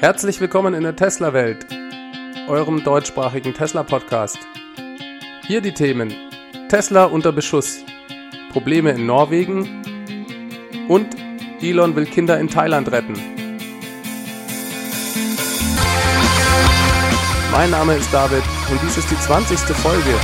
Herzlich willkommen in der Tesla-Welt, eurem deutschsprachigen Tesla-Podcast. Hier die Themen Tesla unter Beschuss, Probleme in Norwegen und Elon will Kinder in Thailand retten. Mein Name ist David und dies ist die 20. Folge.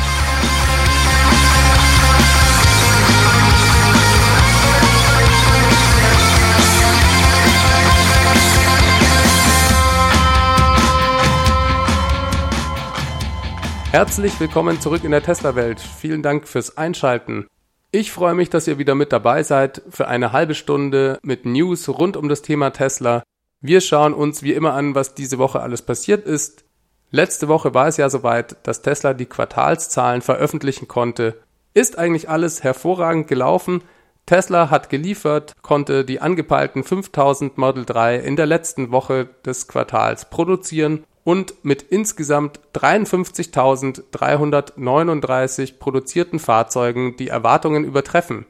Herzlich willkommen zurück in der Tesla-Welt. Vielen Dank fürs Einschalten. Ich freue mich, dass ihr wieder mit dabei seid für eine halbe Stunde mit News rund um das Thema Tesla. Wir schauen uns wie immer an, was diese Woche alles passiert ist. Letzte Woche war es ja soweit, dass Tesla die Quartalszahlen veröffentlichen konnte. Ist eigentlich alles hervorragend gelaufen? Tesla hat geliefert, konnte die angepeilten 5000 Model 3 in der letzten Woche des Quartals produzieren und mit insgesamt 53.339 produzierten Fahrzeugen die Erwartungen übertreffen.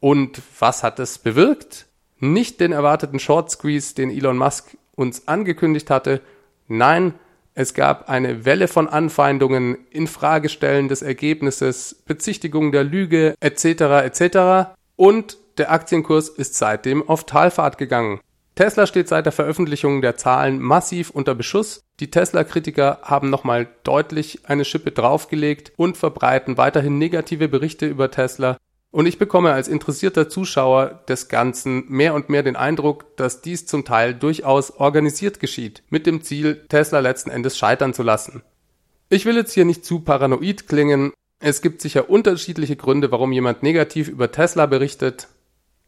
Und was hat es bewirkt? Nicht den erwarteten Short Squeeze, den Elon Musk uns angekündigt hatte. Nein, es gab eine Welle von Anfeindungen, Infragestellen des Ergebnisses, Bezichtigung der Lüge etc. etc. Und der Aktienkurs ist seitdem auf Talfahrt gegangen. Tesla steht seit der Veröffentlichung der Zahlen massiv unter Beschuss. Die Tesla-Kritiker haben nochmal deutlich eine Schippe draufgelegt und verbreiten weiterhin negative Berichte über Tesla. Und ich bekomme als interessierter Zuschauer des Ganzen mehr und mehr den Eindruck, dass dies zum Teil durchaus organisiert geschieht, mit dem Ziel, Tesla letzten Endes scheitern zu lassen. Ich will jetzt hier nicht zu paranoid klingen. Es gibt sicher unterschiedliche Gründe, warum jemand negativ über Tesla berichtet.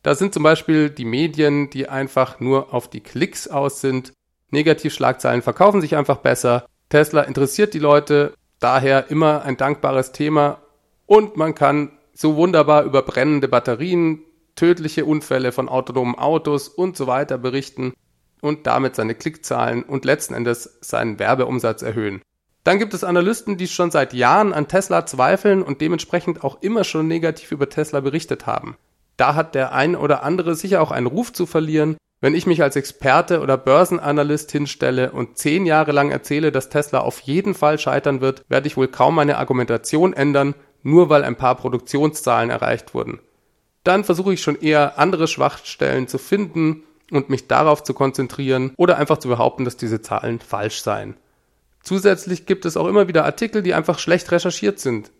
Da sind zum Beispiel die Medien, die einfach nur auf die Klicks aus sind. Negativschlagzeilen verkaufen sich einfach besser. Tesla interessiert die Leute, daher immer ein dankbares Thema. Und man kann so wunderbar über brennende Batterien, tödliche Unfälle von autonomen Autos und so weiter berichten und damit seine Klickzahlen und letzten Endes seinen Werbeumsatz erhöhen. Dann gibt es Analysten, die schon seit Jahren an Tesla zweifeln und dementsprechend auch immer schon negativ über Tesla berichtet haben da hat der ein oder andere sicher auch einen Ruf zu verlieren. Wenn ich mich als Experte oder Börsenanalyst hinstelle und zehn Jahre lang erzähle, dass Tesla auf jeden Fall scheitern wird, werde ich wohl kaum meine Argumentation ändern, nur weil ein paar Produktionszahlen erreicht wurden. Dann versuche ich schon eher andere Schwachstellen zu finden und mich darauf zu konzentrieren oder einfach zu behaupten, dass diese Zahlen falsch seien. Zusätzlich gibt es auch immer wieder Artikel, die einfach schlecht recherchiert sind.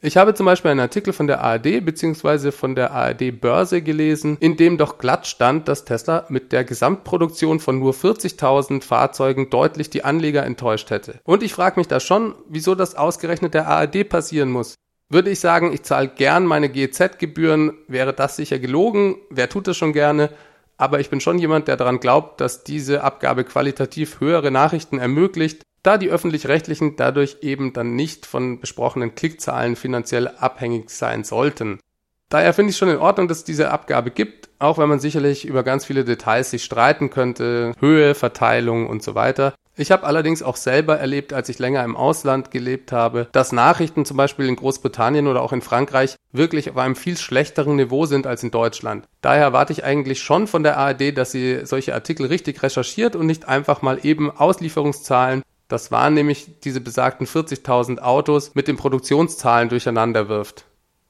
Ich habe zum Beispiel einen Artikel von der ARD bzw. von der ARD Börse gelesen, in dem doch glatt stand, dass Tesla mit der Gesamtproduktion von nur 40.000 Fahrzeugen deutlich die Anleger enttäuscht hätte. Und ich frage mich da schon, wieso das ausgerechnet der ARD passieren muss. Würde ich sagen, ich zahle gern meine GZ-Gebühren, wäre das sicher gelogen. Wer tut das schon gerne? Aber ich bin schon jemand, der daran glaubt, dass diese Abgabe qualitativ höhere Nachrichten ermöglicht da die öffentlich-rechtlichen dadurch eben dann nicht von besprochenen Klickzahlen finanziell abhängig sein sollten. Daher finde ich schon in Ordnung, dass es diese Abgabe gibt, auch wenn man sicherlich über ganz viele Details sich streiten könnte, Höhe, Verteilung und so weiter. Ich habe allerdings auch selber erlebt, als ich länger im Ausland gelebt habe, dass Nachrichten zum Beispiel in Großbritannien oder auch in Frankreich wirklich auf einem viel schlechteren Niveau sind als in Deutschland. Daher erwarte ich eigentlich schon von der ARD, dass sie solche Artikel richtig recherchiert und nicht einfach mal eben Auslieferungszahlen das waren nämlich diese besagten 40.000 Autos mit den Produktionszahlen durcheinander wirft.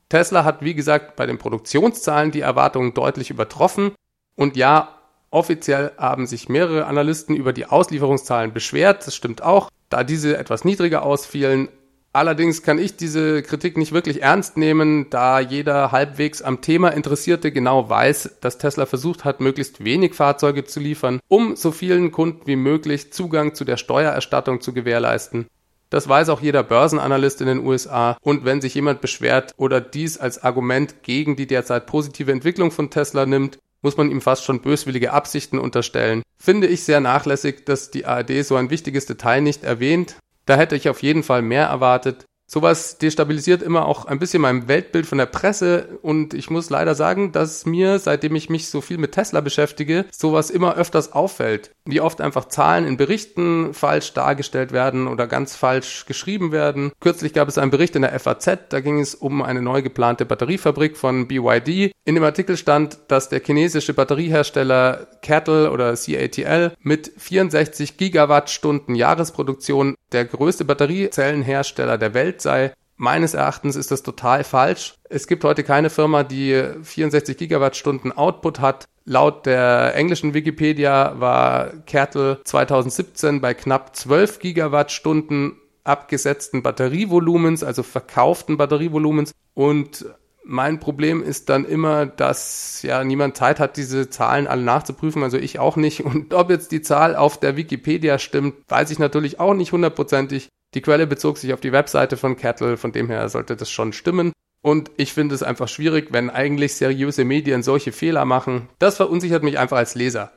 Tesla hat, wie gesagt, bei den Produktionszahlen die Erwartungen deutlich übertroffen. Und ja, offiziell haben sich mehrere Analysten über die Auslieferungszahlen beschwert. Das stimmt auch. Da diese etwas niedriger ausfielen, Allerdings kann ich diese Kritik nicht wirklich ernst nehmen, da jeder halbwegs am Thema Interessierte genau weiß, dass Tesla versucht hat, möglichst wenig Fahrzeuge zu liefern, um so vielen Kunden wie möglich Zugang zu der Steuererstattung zu gewährleisten. Das weiß auch jeder Börsenanalyst in den USA. Und wenn sich jemand beschwert oder dies als Argument gegen die derzeit positive Entwicklung von Tesla nimmt, muss man ihm fast schon böswillige Absichten unterstellen. Finde ich sehr nachlässig, dass die ARD so ein wichtiges Detail nicht erwähnt, da hätte ich auf jeden Fall mehr erwartet. Sowas destabilisiert immer auch ein bisschen mein Weltbild von der Presse und ich muss leider sagen, dass mir, seitdem ich mich so viel mit Tesla beschäftige, sowas immer öfters auffällt. Wie oft einfach Zahlen in Berichten falsch dargestellt werden oder ganz falsch geschrieben werden. Kürzlich gab es einen Bericht in der FAZ, da ging es um eine neu geplante Batteriefabrik von BYD. In dem Artikel stand, dass der chinesische Batteriehersteller Cattle oder CATL mit 64 Gigawattstunden Jahresproduktion der größte Batteriezellenhersteller der Welt sei. Meines Erachtens ist das total falsch. Es gibt heute keine Firma, die 64 Gigawattstunden Output hat. Laut der englischen Wikipedia war Kertel 2017 bei knapp 12 Gigawattstunden abgesetzten Batterievolumens, also verkauften Batterievolumens. Und mein Problem ist dann immer, dass ja niemand Zeit hat, diese Zahlen alle nachzuprüfen, also ich auch nicht. Und ob jetzt die Zahl auf der Wikipedia stimmt, weiß ich natürlich auch nicht hundertprozentig. Die Quelle bezog sich auf die Webseite von Kettle, von dem her sollte das schon stimmen. Und ich finde es einfach schwierig, wenn eigentlich seriöse Medien solche Fehler machen. Das verunsichert mich einfach als Leser.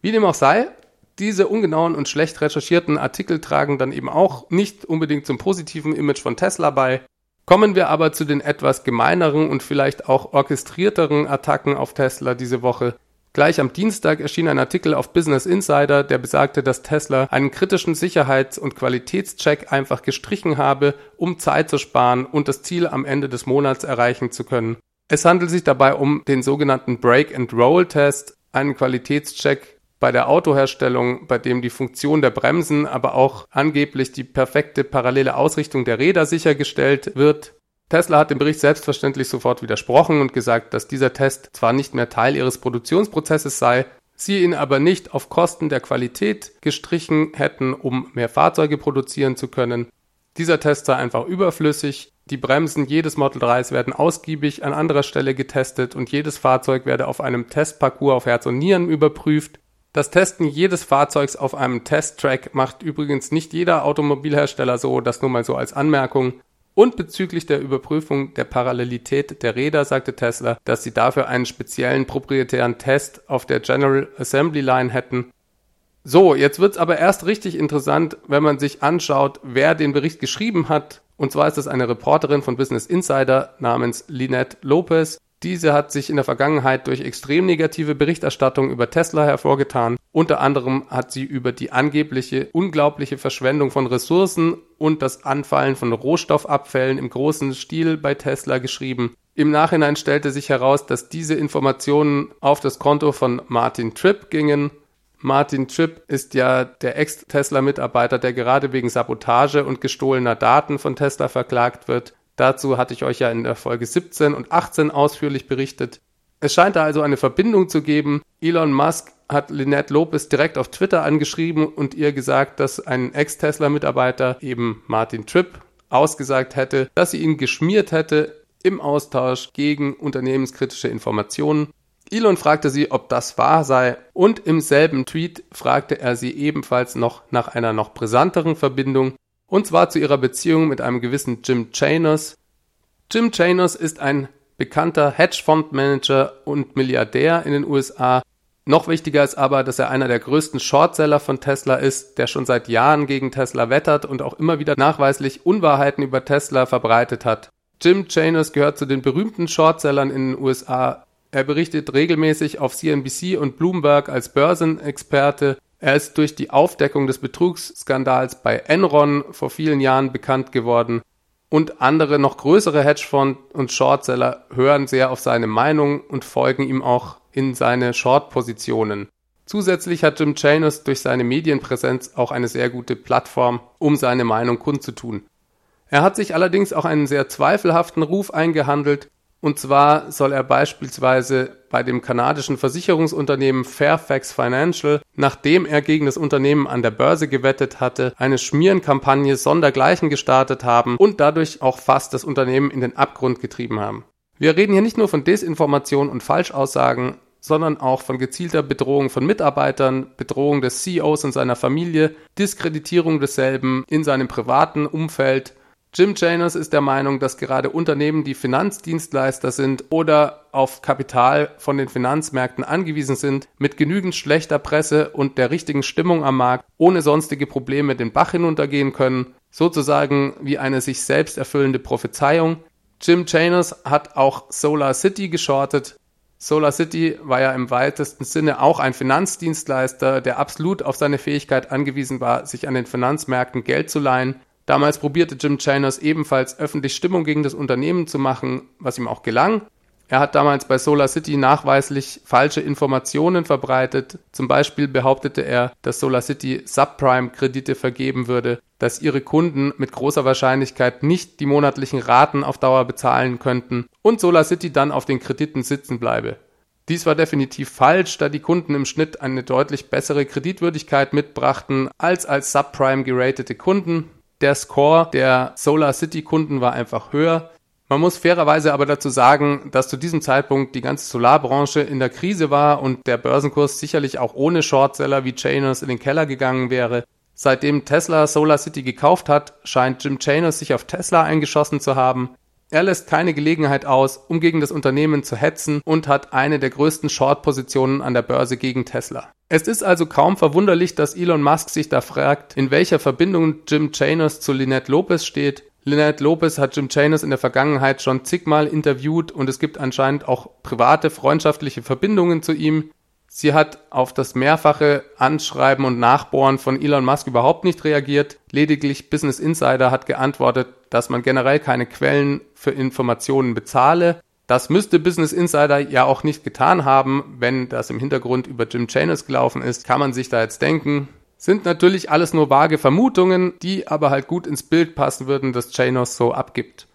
Wie dem auch sei, diese ungenauen und schlecht recherchierten Artikel tragen dann eben auch nicht unbedingt zum positiven Image von Tesla bei. Kommen wir aber zu den etwas gemeineren und vielleicht auch orchestrierteren Attacken auf Tesla diese Woche. Gleich am Dienstag erschien ein Artikel auf Business Insider, der besagte, dass Tesla einen kritischen Sicherheits- und Qualitätscheck einfach gestrichen habe, um Zeit zu sparen und das Ziel am Ende des Monats erreichen zu können. Es handelt sich dabei um den sogenannten Break-and-Roll-Test, einen Qualitätscheck bei der Autoherstellung, bei dem die Funktion der Bremsen, aber auch angeblich die perfekte parallele Ausrichtung der Räder sichergestellt wird. Tesla hat dem Bericht selbstverständlich sofort widersprochen und gesagt, dass dieser Test zwar nicht mehr Teil ihres Produktionsprozesses sei, sie ihn aber nicht auf Kosten der Qualität gestrichen hätten, um mehr Fahrzeuge produzieren zu können. Dieser Test sei einfach überflüssig. Die Bremsen jedes Model 3s werden ausgiebig an anderer Stelle getestet und jedes Fahrzeug werde auf einem Testparcours auf Herz und Nieren überprüft. Das Testen jedes Fahrzeugs auf einem Testtrack macht übrigens nicht jeder Automobilhersteller so, das nur mal so als Anmerkung. Und bezüglich der Überprüfung der Parallelität der Räder sagte Tesla, dass sie dafür einen speziellen proprietären Test auf der General Assembly Line hätten. So, jetzt wird's aber erst richtig interessant, wenn man sich anschaut, wer den Bericht geschrieben hat. Und zwar ist es eine Reporterin von Business Insider namens Lynette Lopez. Diese hat sich in der Vergangenheit durch extrem negative Berichterstattung über Tesla hervorgetan. Unter anderem hat sie über die angebliche unglaubliche Verschwendung von Ressourcen und das Anfallen von Rohstoffabfällen im großen Stil bei Tesla geschrieben. Im Nachhinein stellte sich heraus, dass diese Informationen auf das Konto von Martin Tripp gingen. Martin Tripp ist ja der Ex-Tesla-Mitarbeiter, der gerade wegen Sabotage und gestohlener Daten von Tesla verklagt wird. Dazu hatte ich euch ja in der Folge 17 und 18 ausführlich berichtet. Es scheint da also eine Verbindung zu geben. Elon Musk hat Lynette Lopez direkt auf Twitter angeschrieben und ihr gesagt, dass ein Ex-Tesla-Mitarbeiter, eben Martin Tripp, ausgesagt hätte, dass sie ihn geschmiert hätte im Austausch gegen unternehmenskritische Informationen. Elon fragte sie, ob das wahr sei, und im selben Tweet fragte er sie ebenfalls noch nach einer noch brisanteren Verbindung, und zwar zu ihrer Beziehung mit einem gewissen Jim Chanos. Jim Chanos ist ein bekannter Hedgefondsmanager und Milliardär in den USA. Noch wichtiger ist aber, dass er einer der größten Shortseller von Tesla ist, der schon seit Jahren gegen Tesla wettert und auch immer wieder nachweislich Unwahrheiten über Tesla verbreitet hat. Jim Chanos gehört zu den berühmten Shortsellern in den USA. Er berichtet regelmäßig auf CNBC und Bloomberg als Börsenexperte er ist durch die Aufdeckung des Betrugsskandals bei Enron vor vielen Jahren bekannt geworden und andere noch größere Hedgefonds und Shortseller hören sehr auf seine Meinung und folgen ihm auch in seine Short-Positionen. Zusätzlich hat Jim Chanos durch seine Medienpräsenz auch eine sehr gute Plattform, um seine Meinung kundzutun. Er hat sich allerdings auch einen sehr zweifelhaften Ruf eingehandelt, und zwar soll er beispielsweise bei dem kanadischen Versicherungsunternehmen Fairfax Financial, nachdem er gegen das Unternehmen an der Börse gewettet hatte, eine Schmierenkampagne sondergleichen gestartet haben und dadurch auch fast das Unternehmen in den Abgrund getrieben haben. Wir reden hier nicht nur von Desinformation und Falschaussagen, sondern auch von gezielter Bedrohung von Mitarbeitern, Bedrohung des CEOs und seiner Familie, Diskreditierung desselben in seinem privaten Umfeld Jim Janus ist der Meinung, dass gerade Unternehmen, die Finanzdienstleister sind oder auf Kapital von den Finanzmärkten angewiesen sind, mit genügend schlechter Presse und der richtigen Stimmung am Markt ohne sonstige Probleme den Bach hinuntergehen können. sozusagen wie eine sich selbst erfüllende Prophezeiung. Jim Janus hat auch Solar City geschortet. Solar City war ja im weitesten Sinne auch ein Finanzdienstleister, der absolut auf seine Fähigkeit angewiesen war, sich an den Finanzmärkten Geld zu leihen. Damals probierte Jim Janus ebenfalls öffentlich Stimmung gegen das Unternehmen zu machen, was ihm auch gelang. Er hat damals bei Solar City nachweislich falsche Informationen verbreitet. Zum Beispiel behauptete er, dass Solar City Subprime-Kredite vergeben würde, dass ihre Kunden mit großer Wahrscheinlichkeit nicht die monatlichen Raten auf Dauer bezahlen könnten und Solar City dann auf den Krediten sitzen bleibe. Dies war definitiv falsch, da die Kunden im Schnitt eine deutlich bessere Kreditwürdigkeit mitbrachten als als Subprime geratete Kunden. Der Score der Solar City Kunden war einfach höher man muss fairerweise aber dazu sagen, dass zu diesem Zeitpunkt die ganze Solarbranche in der Krise war und der Börsenkurs sicherlich auch ohne Shortseller wie Chainers in den Keller gegangen wäre. Seitdem Tesla Solar City gekauft hat, scheint Jim Chainers sich auf Tesla eingeschossen zu haben. Er lässt keine Gelegenheit aus, um gegen das Unternehmen zu hetzen und hat eine der größten Short-Positionen an der Börse gegen Tesla. Es ist also kaum verwunderlich, dass Elon Musk sich da fragt, in welcher Verbindung Jim Chainers zu Lynette Lopez steht, Lynette Lopez hat Jim Chanos in der Vergangenheit schon zigmal interviewt und es gibt anscheinend auch private freundschaftliche Verbindungen zu ihm. Sie hat auf das mehrfache Anschreiben und Nachbohren von Elon Musk überhaupt nicht reagiert. Lediglich Business Insider hat geantwortet, dass man generell keine Quellen für Informationen bezahle. Das müsste Business Insider ja auch nicht getan haben, wenn das im Hintergrund über Jim Chanos gelaufen ist. Kann man sich da jetzt denken, sind natürlich alles nur vage Vermutungen, die aber halt gut ins Bild passen würden, das Janos so abgibt.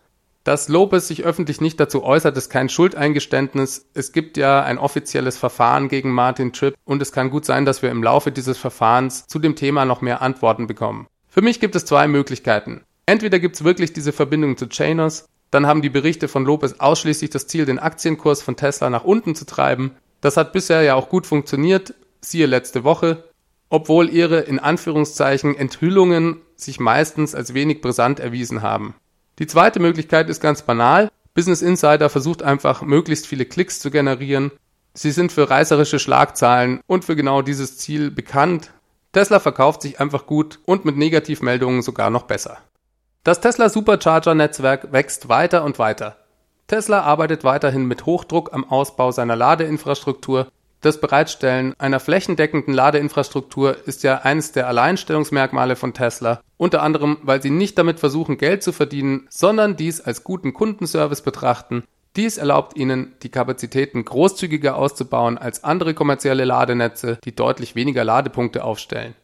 Dass Lopez sich öffentlich nicht dazu äußert, ist kein Schuldeingeständnis. Es gibt ja ein offizielles Verfahren gegen Martin Tripp und es kann gut sein, dass wir im Laufe dieses Verfahrens zu dem Thema noch mehr Antworten bekommen. Für mich gibt es zwei Möglichkeiten. Entweder gibt es wirklich diese Verbindung zu Chainers, dann haben die Berichte von Lopez ausschließlich das Ziel, den Aktienkurs von Tesla nach unten zu treiben. Das hat bisher ja auch gut funktioniert, siehe letzte Woche obwohl ihre in Anführungszeichen Enthüllungen sich meistens als wenig brisant erwiesen haben. Die zweite Möglichkeit ist ganz banal. Business Insider versucht einfach möglichst viele Klicks zu generieren. Sie sind für reißerische Schlagzahlen und für genau dieses Ziel bekannt. Tesla verkauft sich einfach gut und mit Negativmeldungen sogar noch besser. Das Tesla Supercharger Netzwerk wächst weiter und weiter. Tesla arbeitet weiterhin mit Hochdruck am Ausbau seiner Ladeinfrastruktur das Bereitstellen einer flächendeckenden Ladeinfrastruktur ist ja eines der Alleinstellungsmerkmale von Tesla, unter anderem, weil sie nicht damit versuchen, Geld zu verdienen, sondern dies als guten Kundenservice betrachten. Dies erlaubt ihnen, die Kapazitäten großzügiger auszubauen als andere kommerzielle Ladenetze, die deutlich weniger Ladepunkte aufstellen.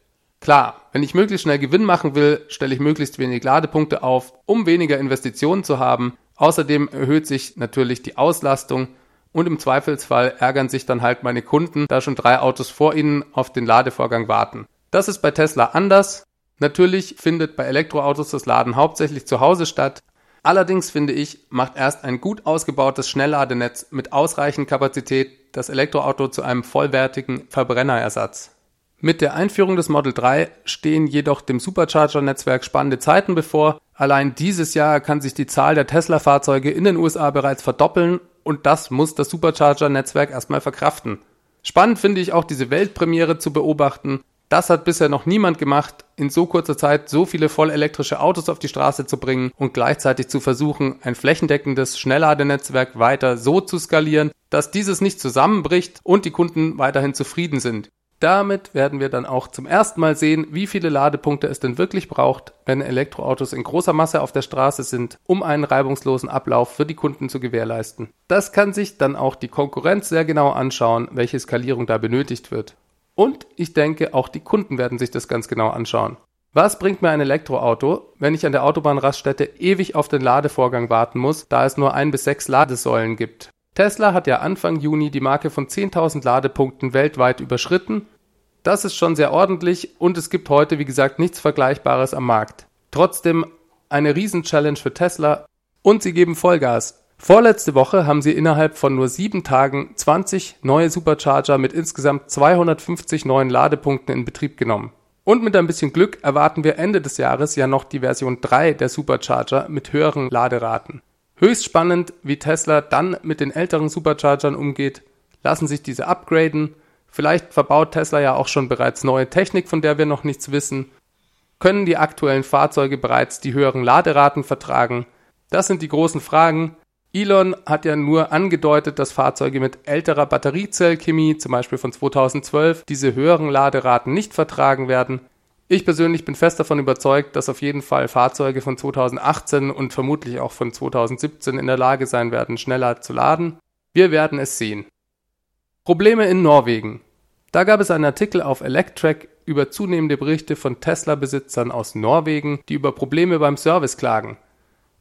Klar, wenn ich möglichst schnell Gewinn machen will, stelle ich möglichst wenig Ladepunkte auf, um weniger Investitionen zu haben. Außerdem erhöht sich natürlich die Auslastung und im Zweifelsfall ärgern sich dann halt meine Kunden, da schon drei Autos vor ihnen auf den Ladevorgang warten. Das ist bei Tesla anders. Natürlich findet bei Elektroautos das Laden hauptsächlich zu Hause statt. Allerdings finde ich, macht erst ein gut ausgebautes Schnellladenetz mit ausreichend Kapazität das Elektroauto zu einem vollwertigen Verbrennerersatz. Mit der Einführung des Model 3 stehen jedoch dem Supercharger-Netzwerk spannende Zeiten bevor. Allein dieses Jahr kann sich die Zahl der Tesla-Fahrzeuge in den USA bereits verdoppeln und das muss das Supercharger-Netzwerk erstmal verkraften. Spannend finde ich auch diese Weltpremiere zu beobachten. Das hat bisher noch niemand gemacht, in so kurzer Zeit so viele vollelektrische Autos auf die Straße zu bringen und gleichzeitig zu versuchen, ein flächendeckendes Schnellladenetzwerk weiter so zu skalieren, dass dieses nicht zusammenbricht und die Kunden weiterhin zufrieden sind. Damit werden wir dann auch zum ersten Mal sehen, wie viele Ladepunkte es denn wirklich braucht, wenn Elektroautos in großer Masse auf der Straße sind, um einen reibungslosen Ablauf für die Kunden zu gewährleisten. Das kann sich dann auch die Konkurrenz sehr genau anschauen, welche Skalierung da benötigt wird. Und ich denke, auch die Kunden werden sich das ganz genau anschauen. Was bringt mir ein Elektroauto, wenn ich an der Autobahnraststätte ewig auf den Ladevorgang warten muss, da es nur ein bis sechs Ladesäulen gibt? Tesla hat ja Anfang Juni die Marke von 10.000 Ladepunkten weltweit überschritten. Das ist schon sehr ordentlich und es gibt heute, wie gesagt, nichts Vergleichbares am Markt. Trotzdem eine Riesen-Challenge für Tesla und sie geben Vollgas. Vorletzte Woche haben sie innerhalb von nur sieben Tagen 20 neue Supercharger mit insgesamt 250 neuen Ladepunkten in Betrieb genommen. Und mit ein bisschen Glück erwarten wir Ende des Jahres ja noch die Version 3 der Supercharger mit höheren Laderaten. Höchst spannend, wie Tesla dann mit den älteren Superchargern umgeht. Lassen sich diese upgraden? Vielleicht verbaut Tesla ja auch schon bereits neue Technik, von der wir noch nichts wissen. Können die aktuellen Fahrzeuge bereits die höheren Laderaten vertragen? Das sind die großen Fragen. Elon hat ja nur angedeutet, dass Fahrzeuge mit älterer Batteriezellchemie, zum Beispiel von 2012, diese höheren Laderaten nicht vertragen werden. Ich persönlich bin fest davon überzeugt, dass auf jeden Fall Fahrzeuge von 2018 und vermutlich auch von 2017 in der Lage sein werden, schneller zu laden. Wir werden es sehen. Probleme in Norwegen. Da gab es einen Artikel auf Electrack über zunehmende Berichte von Tesla-Besitzern aus Norwegen, die über Probleme beim Service klagen.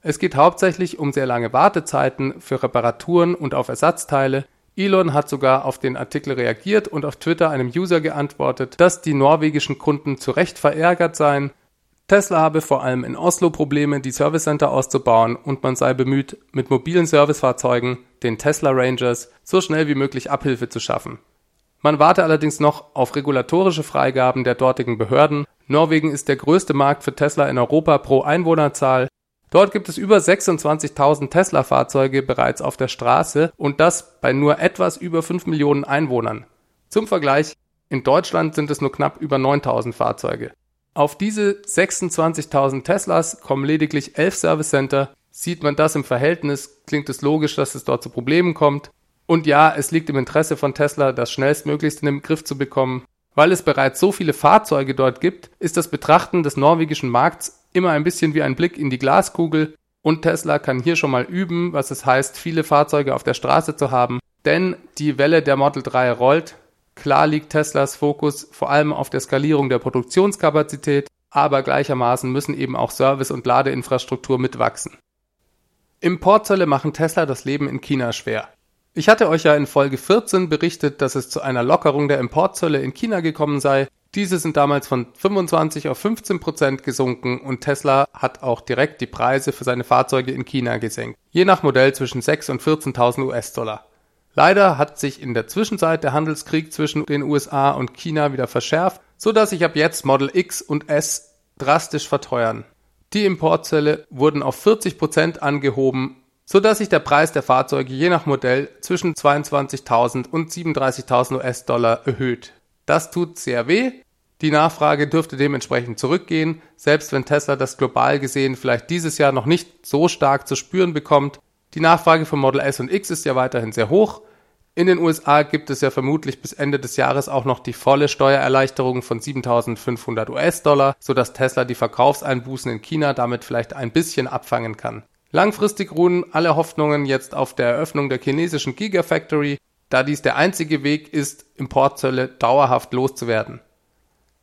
Es geht hauptsächlich um sehr lange Wartezeiten für Reparaturen und auf Ersatzteile. Elon hat sogar auf den Artikel reagiert und auf Twitter einem User geantwortet, dass die norwegischen Kunden zu Recht verärgert seien. Tesla habe vor allem in Oslo Probleme, die Servicecenter auszubauen und man sei bemüht, mit mobilen Servicefahrzeugen, den Tesla Rangers, so schnell wie möglich Abhilfe zu schaffen. Man warte allerdings noch auf regulatorische Freigaben der dortigen Behörden. Norwegen ist der größte Markt für Tesla in Europa pro Einwohnerzahl. Dort gibt es über 26.000 Tesla-Fahrzeuge bereits auf der Straße und das bei nur etwas über 5 Millionen Einwohnern. Zum Vergleich, in Deutschland sind es nur knapp über 9.000 Fahrzeuge. Auf diese 26.000 Teslas kommen lediglich 11 Service Center. Sieht man das im Verhältnis, klingt es logisch, dass es dort zu Problemen kommt. Und ja, es liegt im Interesse von Tesla, das schnellstmöglichst in den Griff zu bekommen. Weil es bereits so viele Fahrzeuge dort gibt, ist das Betrachten des norwegischen Markts immer ein bisschen wie ein Blick in die Glaskugel und Tesla kann hier schon mal üben, was es heißt, viele Fahrzeuge auf der Straße zu haben, denn die Welle der Model 3 rollt. Klar liegt Teslas Fokus vor allem auf der Skalierung der Produktionskapazität, aber gleichermaßen müssen eben auch Service- und Ladeinfrastruktur mitwachsen. Importzölle machen Tesla das Leben in China schwer. Ich hatte euch ja in Folge 14 berichtet, dass es zu einer Lockerung der Importzölle in China gekommen sei. Diese sind damals von 25 auf 15 Prozent gesunken und Tesla hat auch direkt die Preise für seine Fahrzeuge in China gesenkt. Je nach Modell zwischen 6 und 14.000 US-Dollar. Leider hat sich in der Zwischenzeit der Handelskrieg zwischen den USA und China wieder verschärft, so dass sich ab jetzt Model X und S drastisch verteuern. Die Importzölle wurden auf 40 Prozent angehoben so dass sich der Preis der Fahrzeuge je nach Modell zwischen 22.000 und 37.000 US-Dollar erhöht. Das tut sehr weh. Die Nachfrage dürfte dementsprechend zurückgehen, selbst wenn Tesla das global gesehen vielleicht dieses Jahr noch nicht so stark zu spüren bekommt. Die Nachfrage für Model S und X ist ja weiterhin sehr hoch. In den USA gibt es ja vermutlich bis Ende des Jahres auch noch die volle Steuererleichterung von 7500 US-Dollar, sodass Tesla die Verkaufseinbußen in China damit vielleicht ein bisschen abfangen kann. Langfristig ruhen alle Hoffnungen jetzt auf der Eröffnung der chinesischen Gigafactory, da dies der einzige Weg ist, Importzölle dauerhaft loszuwerden.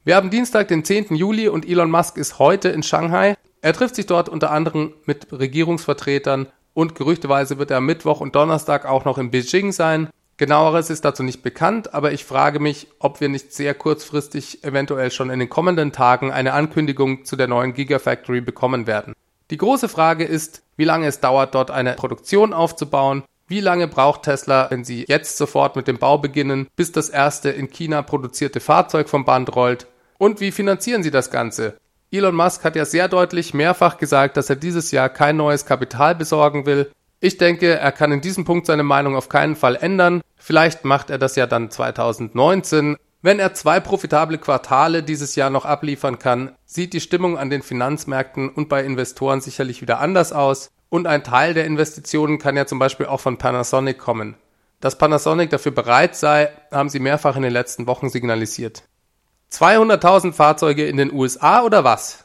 Wir haben Dienstag, den 10. Juli und Elon Musk ist heute in Shanghai. Er trifft sich dort unter anderem mit Regierungsvertretern und gerüchteweise wird er am Mittwoch und Donnerstag auch noch in Beijing sein. Genaueres ist dazu nicht bekannt, aber ich frage mich, ob wir nicht sehr kurzfristig, eventuell schon in den kommenden Tagen, eine Ankündigung zu der neuen Gigafactory bekommen werden. Die große Frage ist, wie lange es dauert, dort eine Produktion aufzubauen. Wie lange braucht Tesla, wenn sie jetzt sofort mit dem Bau beginnen, bis das erste in China produzierte Fahrzeug vom Band rollt? Und wie finanzieren sie das Ganze? Elon Musk hat ja sehr deutlich mehrfach gesagt, dass er dieses Jahr kein neues Kapital besorgen will. Ich denke, er kann in diesem Punkt seine Meinung auf keinen Fall ändern. Vielleicht macht er das ja dann 2019. Wenn er zwei profitable Quartale dieses Jahr noch abliefern kann, sieht die Stimmung an den Finanzmärkten und bei Investoren sicherlich wieder anders aus. Und ein Teil der Investitionen kann ja zum Beispiel auch von Panasonic kommen. Dass Panasonic dafür bereit sei, haben sie mehrfach in den letzten Wochen signalisiert. 200.000 Fahrzeuge in den USA oder was?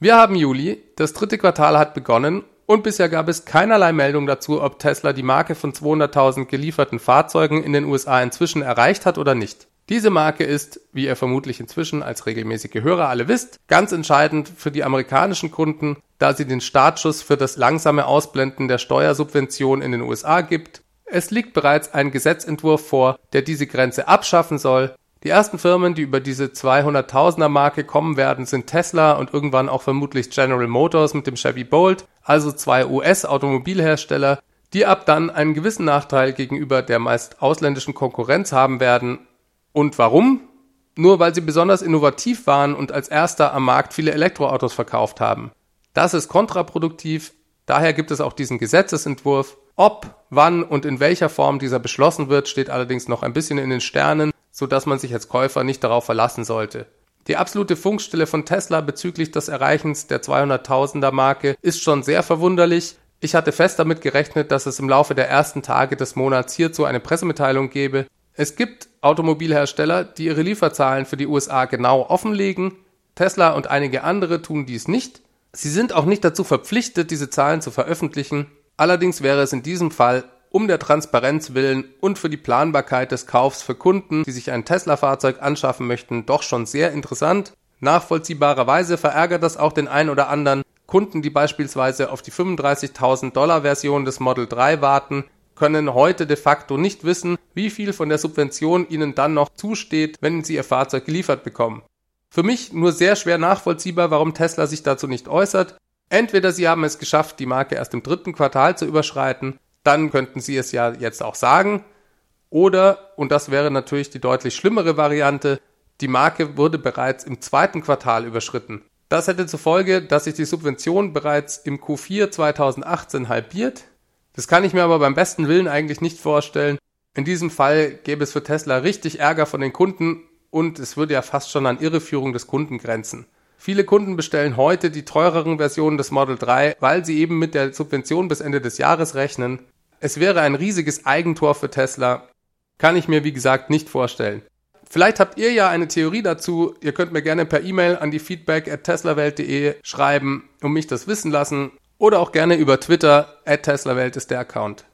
Wir haben Juli, das dritte Quartal hat begonnen und bisher gab es keinerlei Meldung dazu, ob Tesla die Marke von 200.000 gelieferten Fahrzeugen in den USA inzwischen erreicht hat oder nicht. Diese Marke ist, wie ihr vermutlich inzwischen als regelmäßige Hörer alle wisst, ganz entscheidend für die amerikanischen Kunden, da sie den Startschuss für das langsame Ausblenden der Steuersubvention in den USA gibt. Es liegt bereits ein Gesetzentwurf vor, der diese Grenze abschaffen soll. Die ersten Firmen, die über diese 200.000er Marke kommen werden, sind Tesla und irgendwann auch vermutlich General Motors mit dem Chevy Bolt, also zwei US-Automobilhersteller, die ab dann einen gewissen Nachteil gegenüber der meist ausländischen Konkurrenz haben werden, und warum? Nur weil sie besonders innovativ waren und als erster am Markt viele Elektroautos verkauft haben. Das ist kontraproduktiv, daher gibt es auch diesen Gesetzesentwurf. Ob, wann und in welcher Form dieser beschlossen wird, steht allerdings noch ein bisschen in den Sternen, so dass man sich als Käufer nicht darauf verlassen sollte. Die absolute Funkstille von Tesla bezüglich des Erreichens der 200.000er Marke ist schon sehr verwunderlich. Ich hatte fest damit gerechnet, dass es im Laufe der ersten Tage des Monats hierzu eine Pressemitteilung gebe. Es gibt Automobilhersteller, die ihre Lieferzahlen für die USA genau offenlegen. Tesla und einige andere tun dies nicht. Sie sind auch nicht dazu verpflichtet, diese Zahlen zu veröffentlichen. Allerdings wäre es in diesem Fall um der Transparenz willen und für die Planbarkeit des Kaufs für Kunden, die sich ein Tesla-Fahrzeug anschaffen möchten, doch schon sehr interessant. Nachvollziehbarerweise verärgert das auch den ein oder anderen Kunden, die beispielsweise auf die 35.000 Dollar Version des Model 3 warten, können heute de facto nicht wissen, wie viel von der Subvention ihnen dann noch zusteht, wenn sie ihr Fahrzeug geliefert bekommen. Für mich nur sehr schwer nachvollziehbar, warum Tesla sich dazu nicht äußert. Entweder sie haben es geschafft, die Marke erst im dritten Quartal zu überschreiten, dann könnten sie es ja jetzt auch sagen. Oder, und das wäre natürlich die deutlich schlimmere Variante, die Marke wurde bereits im zweiten Quartal überschritten. Das hätte zur Folge, dass sich die Subvention bereits im Q4 2018 halbiert. Das kann ich mir aber beim besten Willen eigentlich nicht vorstellen. In diesem Fall gäbe es für Tesla richtig Ärger von den Kunden und es würde ja fast schon an Irreführung des Kunden grenzen. Viele Kunden bestellen heute die teureren Versionen des Model 3, weil sie eben mit der Subvention bis Ende des Jahres rechnen. Es wäre ein riesiges Eigentor für Tesla. Kann ich mir, wie gesagt, nicht vorstellen. Vielleicht habt ihr ja eine Theorie dazu. Ihr könnt mir gerne per E-Mail an die feedback at teslawelt.de schreiben und mich das wissen lassen. Oder auch gerne über Twitter. At teslawelt ist der Account.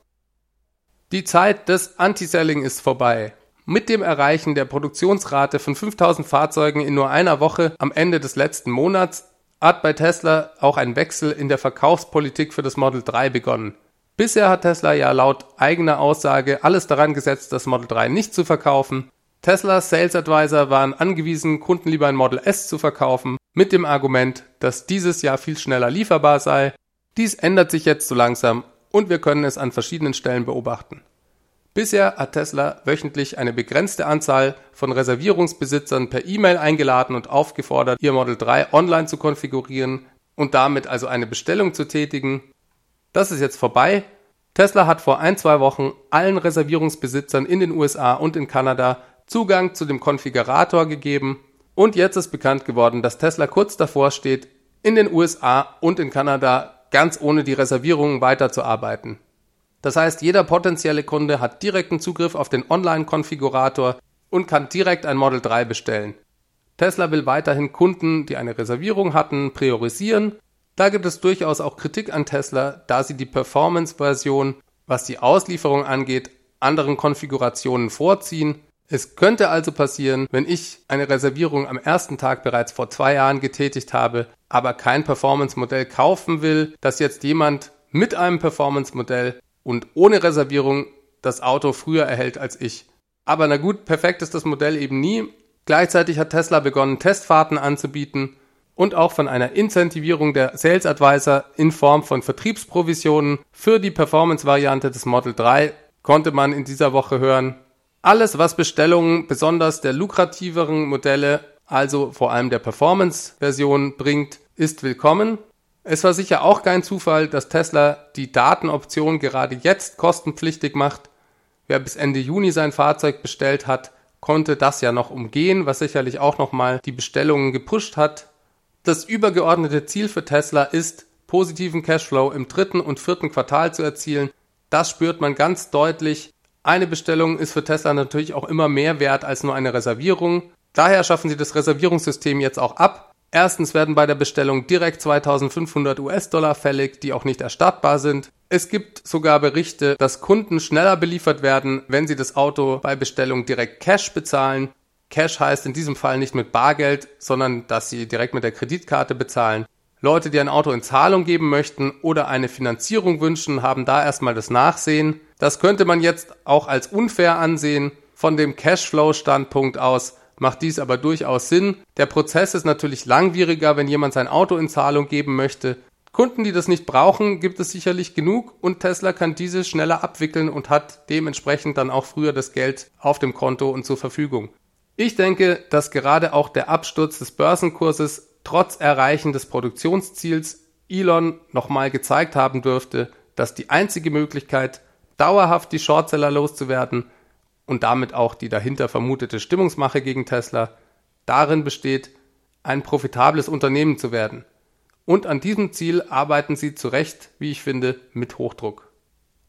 Die Zeit des Anti-Selling ist vorbei. Mit dem Erreichen der Produktionsrate von 5000 Fahrzeugen in nur einer Woche am Ende des letzten Monats hat bei Tesla auch ein Wechsel in der Verkaufspolitik für das Model 3 begonnen. Bisher hat Tesla ja laut eigener Aussage alles daran gesetzt, das Model 3 nicht zu verkaufen. Teslas Sales Advisor waren angewiesen, Kunden lieber ein Model S zu verkaufen, mit dem Argument, dass dieses Jahr viel schneller lieferbar sei. Dies ändert sich jetzt so langsam und wir können es an verschiedenen Stellen beobachten. Bisher hat Tesla wöchentlich eine begrenzte Anzahl von Reservierungsbesitzern per E-Mail eingeladen und aufgefordert, ihr Model 3 online zu konfigurieren und damit also eine Bestellung zu tätigen. Das ist jetzt vorbei. Tesla hat vor ein, zwei Wochen allen Reservierungsbesitzern in den USA und in Kanada Zugang zu dem Konfigurator gegeben und jetzt ist bekannt geworden, dass Tesla kurz davor steht, in den USA und in Kanada ganz ohne die Reservierungen weiterzuarbeiten. Das heißt, jeder potenzielle Kunde hat direkten Zugriff auf den Online-Konfigurator und kann direkt ein Model 3 bestellen. Tesla will weiterhin Kunden, die eine Reservierung hatten, priorisieren. Da gibt es durchaus auch Kritik an Tesla, da sie die Performance-Version, was die Auslieferung angeht, anderen Konfigurationen vorziehen. Es könnte also passieren, wenn ich eine Reservierung am ersten Tag bereits vor zwei Jahren getätigt habe, aber kein Performance-Modell kaufen will, dass jetzt jemand mit einem Performance-Modell und ohne Reservierung das Auto früher erhält als ich. Aber na gut, perfekt ist das Modell eben nie. Gleichzeitig hat Tesla begonnen, Testfahrten anzubieten und auch von einer Incentivierung der Sales Advisor in Form von Vertriebsprovisionen für die Performance-Variante des Model 3 konnte man in dieser Woche hören. Alles, was Bestellungen besonders der lukrativeren Modelle, also vor allem der Performance-Version bringt, ist willkommen. Es war sicher auch kein Zufall, dass Tesla die Datenoption gerade jetzt kostenpflichtig macht. Wer bis Ende Juni sein Fahrzeug bestellt hat, konnte das ja noch umgehen, was sicherlich auch nochmal die Bestellungen gepusht hat. Das übergeordnete Ziel für Tesla ist, positiven Cashflow im dritten und vierten Quartal zu erzielen. Das spürt man ganz deutlich. Eine Bestellung ist für Tesla natürlich auch immer mehr wert als nur eine Reservierung. Daher schaffen sie das Reservierungssystem jetzt auch ab. Erstens werden bei der Bestellung direkt 2500 US-Dollar fällig, die auch nicht erstattbar sind. Es gibt sogar Berichte, dass Kunden schneller beliefert werden, wenn sie das Auto bei Bestellung direkt Cash bezahlen. Cash heißt in diesem Fall nicht mit Bargeld, sondern dass sie direkt mit der Kreditkarte bezahlen. Leute, die ein Auto in Zahlung geben möchten oder eine Finanzierung wünschen, haben da erstmal das Nachsehen. Das könnte man jetzt auch als unfair ansehen. Von dem Cashflow-Standpunkt aus macht dies aber durchaus Sinn. Der Prozess ist natürlich langwieriger, wenn jemand sein Auto in Zahlung geben möchte. Kunden, die das nicht brauchen, gibt es sicherlich genug und Tesla kann diese schneller abwickeln und hat dementsprechend dann auch früher das Geld auf dem Konto und zur Verfügung. Ich denke, dass gerade auch der Absturz des Börsenkurses trotz Erreichen des Produktionsziels Elon nochmal gezeigt haben dürfte, dass die einzige Möglichkeit, dauerhaft die Shortseller loszuwerden, und damit auch die dahinter vermutete Stimmungsmache gegen Tesla darin besteht, ein profitables Unternehmen zu werden. Und an diesem Ziel arbeiten sie zu Recht, wie ich finde, mit Hochdruck.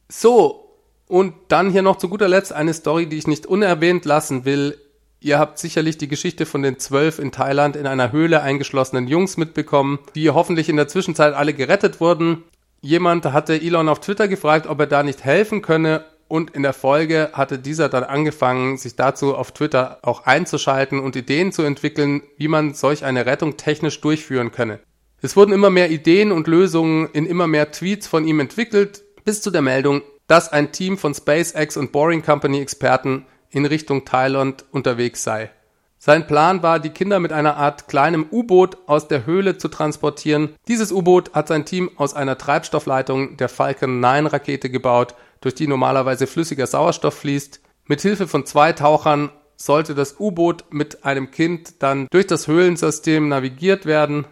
So, und dann hier noch zu guter Letzt eine Story, die ich nicht unerwähnt lassen will. Ihr habt sicherlich die Geschichte von den zwölf in Thailand in einer Höhle eingeschlossenen Jungs mitbekommen, die hoffentlich in der Zwischenzeit alle gerettet wurden. Jemand hatte Elon auf Twitter gefragt, ob er da nicht helfen könne und in der Folge hatte dieser dann angefangen, sich dazu auf Twitter auch einzuschalten und Ideen zu entwickeln, wie man solch eine Rettung technisch durchführen könne. Es wurden immer mehr Ideen und Lösungen in immer mehr Tweets von ihm entwickelt, bis zu der Meldung, dass ein Team von SpaceX und Boring Company Experten in Richtung Thailand unterwegs sei. Sein Plan war, die Kinder mit einer Art kleinem U-Boot aus der Höhle zu transportieren. Dieses U-Boot hat sein Team aus einer Treibstoffleitung der Falcon 9 Rakete gebaut, durch die normalerweise flüssiger Sauerstoff fließt. Mit Hilfe von zwei Tauchern sollte das U-Boot mit einem Kind dann durch das Höhlensystem navigiert werden.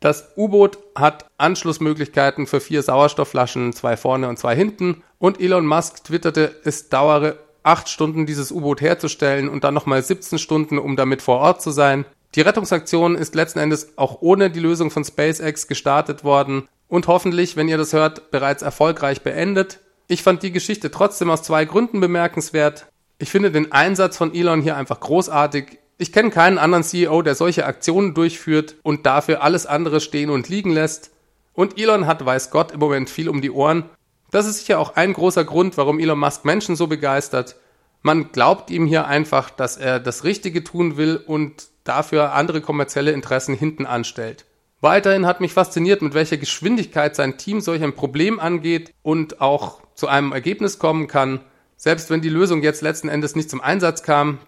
Das U-Boot hat Anschlussmöglichkeiten für vier Sauerstoffflaschen, zwei vorne und zwei hinten. Und Elon Musk twitterte, es dauere acht Stunden dieses U-Boot herzustellen und dann nochmal 17 Stunden, um damit vor Ort zu sein. Die Rettungsaktion ist letzten Endes auch ohne die Lösung von SpaceX gestartet worden und hoffentlich, wenn ihr das hört, bereits erfolgreich beendet. Ich fand die Geschichte trotzdem aus zwei Gründen bemerkenswert. Ich finde den Einsatz von Elon hier einfach großartig. Ich kenne keinen anderen CEO, der solche Aktionen durchführt und dafür alles andere stehen und liegen lässt. Und Elon hat, weiß Gott, im Moment viel um die Ohren. Das ist sicher auch ein großer Grund, warum Elon Musk Menschen so begeistert. Man glaubt ihm hier einfach, dass er das Richtige tun will und dafür andere kommerzielle Interessen hinten anstellt. Weiterhin hat mich fasziniert, mit welcher Geschwindigkeit sein Team solch ein Problem angeht und auch zu einem Ergebnis kommen kann. Selbst wenn die Lösung jetzt letzten Endes nicht zum Einsatz kam,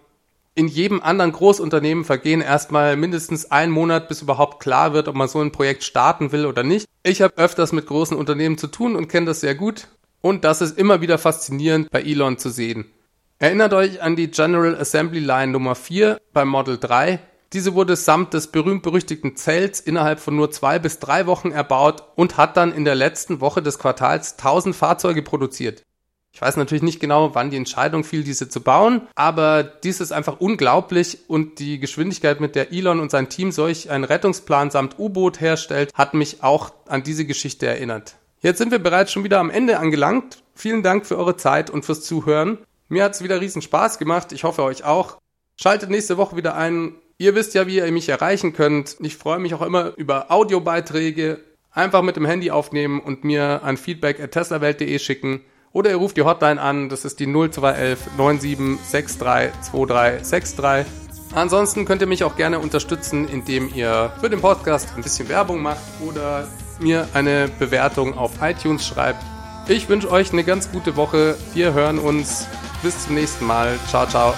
in jedem anderen Großunternehmen vergehen erstmal mindestens ein Monat, bis überhaupt klar wird, ob man so ein Projekt starten will oder nicht. Ich habe öfters mit großen Unternehmen zu tun und kenne das sehr gut. Und das ist immer wieder faszinierend bei Elon zu sehen. Erinnert euch an die General Assembly Line Nummer 4 beim Model 3. Diese wurde samt des berühmt-berüchtigten Zelts innerhalb von nur zwei bis drei Wochen erbaut und hat dann in der letzten Woche des Quartals 1000 Fahrzeuge produziert. Ich weiß natürlich nicht genau, wann die Entscheidung fiel, diese zu bauen, aber dies ist einfach unglaublich und die Geschwindigkeit, mit der Elon und sein Team solch einen Rettungsplan samt U-Boot herstellt, hat mich auch an diese Geschichte erinnert. Jetzt sind wir bereits schon wieder am Ende angelangt. Vielen Dank für eure Zeit und fürs Zuhören. Mir hat es wieder riesen Spaß gemacht. Ich hoffe euch auch. Schaltet nächste Woche wieder ein. Ihr wisst ja, wie ihr mich erreichen könnt. Ich freue mich auch immer über Audiobeiträge. Einfach mit dem Handy aufnehmen und mir an feedback at teslawelt.de schicken. Oder ihr ruft die Hotline an, das ist die 0211 9763 2363. Ansonsten könnt ihr mich auch gerne unterstützen, indem ihr für den Podcast ein bisschen Werbung macht oder mir eine Bewertung auf iTunes schreibt. Ich wünsche euch eine ganz gute Woche. Wir hören uns. Bis zum nächsten Mal. Ciao, ciao.